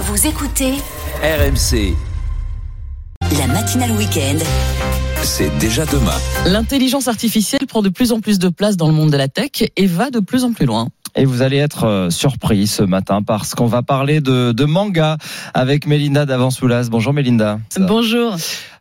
Vous écoutez RMC, la matinale week-end. c'est déjà demain. L'intelligence artificielle prend de plus en plus de place dans le monde de la tech et va de plus en plus loin. Et vous allez être euh, surpris ce matin parce qu'on va parler de, de manga avec Mélinda d'Avansoulas. Bonjour Mélinda. Bonjour.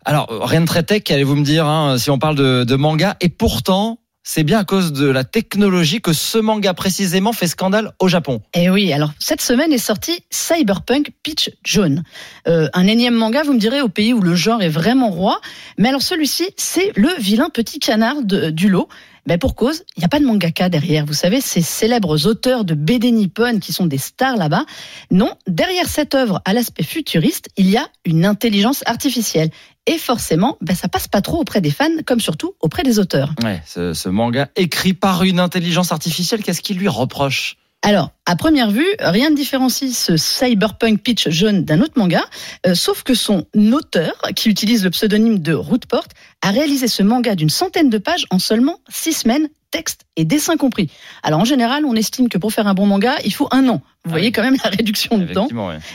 Alors, rien de très tech, allez-vous me dire, hein, si on parle de, de manga. Et pourtant, c'est bien à cause de la technologie que ce manga précisément fait scandale au Japon. Et Eh oui, alors cette semaine est sorti Cyberpunk Pitch Jaune. Euh, un énième manga, vous me direz, au pays où le genre est vraiment roi. Mais alors celui-ci, c'est le vilain petit canard de- du lot. Ben pour cause, il n'y a pas de mangaka derrière. Vous savez, ces célèbres auteurs de BD Nippon qui sont des stars là-bas. Non, derrière cette œuvre à l'aspect futuriste, il y a une intelligence artificielle. Et forcément, ben ça passe pas trop auprès des fans, comme surtout auprès des auteurs. Ouais, ce, ce manga écrit par une intelligence artificielle, qu'est-ce qu'il lui reproche? Alors, à première vue, rien ne différencie ce cyberpunk pitch jaune d'un autre manga, euh, sauf que son auteur, qui utilise le pseudonyme de Rootport, a réalisé ce manga d'une centaine de pages en seulement six semaines, texte et dessin compris. Alors en général, on estime que pour faire un bon manga, il faut un an. Vous Ah voyez oui. quand même la réduction de temps.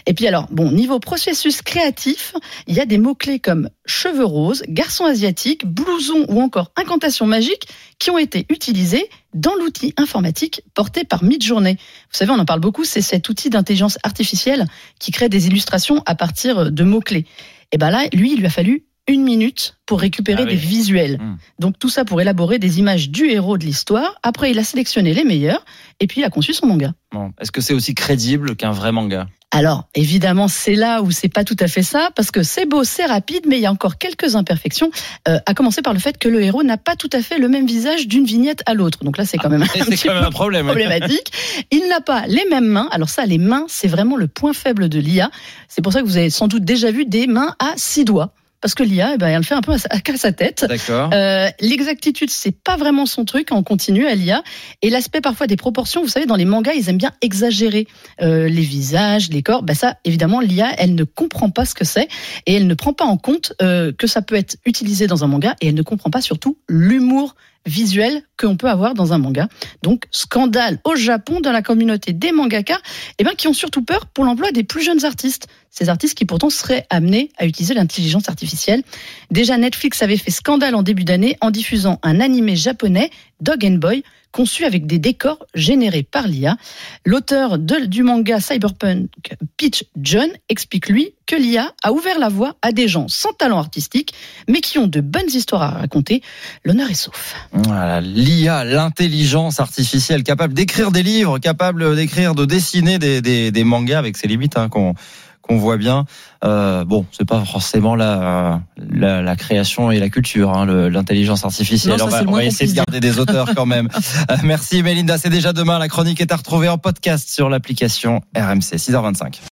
Et puis alors, bon, niveau processus créatif, il y a des mots-clés comme cheveux roses, garçon asiatique, blouson ou encore incantation magique qui ont été utilisés dans l'outil informatique porté par Midjourney. Vous savez, on en parle beaucoup, c'est cet outil d'intelligence artificielle qui crée des illustrations à partir de mots-clés. Et ben là, lui, il lui a fallu une minute pour récupérer Ah oui. des visuels. Hmm. Donc tout ça pour élaborer des images du héros de l'histoire. Après, il a sélectionné les meilleurs et puis il a conçu son manga. Bon. Est-ce que c'est aussi crédible qu'un vrai manga? Alors, évidemment, c'est là où c'est pas tout à fait ça, parce que c'est beau, c'est rapide, mais il y a encore quelques imperfections, euh, à commencer par le fait que le héros n'a pas tout à fait le même visage d'une vignette à l'autre. Donc là, c'est quand même un petit quand même peu un problème. problématique. Il n'a pas les mêmes mains. Alors ça, les mains, c'est vraiment le point faible de l'IA. C'est pour ça que vous avez sans doute déjà vu des mains à six doigts. Parce que l'IA, eh ben, elle fait un peu à sa, à sa tête. D'accord. Euh, L'exactitude, c'est pas vraiment son truc en continu à l'IA. Et l'aspect parfois des proportions, vous savez, dans les mangas, ils aiment bien exagérer euh, les visages, les corps. Ben ça, évidemment, l'IA, elle ne comprend pas ce que c'est et elle ne prend pas en compte euh, que ça peut être utilisé dans un manga et elle ne comprend pas surtout l'humour visuel qu'on peut avoir dans un manga. Donc, scandale au Japon dans la communauté des mangaka, eh ben, qui ont surtout peur pour l'emploi des plus jeunes artistes. Ces artistes qui pourtant seraient amenés à utiliser l'intelligence artificielle. Déjà, Netflix avait fait scandale en début d'année en diffusant un animé japonais, Dog and Boy, conçu avec des décors générés par l'IA. L'auteur du manga Cyberpunk, Peach John, explique lui que l'IA a ouvert la voie à des gens sans talent artistique, mais qui ont de bonnes histoires à raconter. L'honneur est sauf. L'IA, l'intelligence artificielle, capable d'écrire des livres, capable d'écrire, de dessiner des, mangas avec ses limites hein, qu'on voit bien. Euh, bon, c'est pas forcément la, la, la création et la culture, hein, l'intelligence artificielle. Non, ça, on va, on va essayer de garder des auteurs quand même. Euh, merci Mélinda, c'est déjà demain. La chronique est à retrouver en podcast sur l'application RMC 6h25.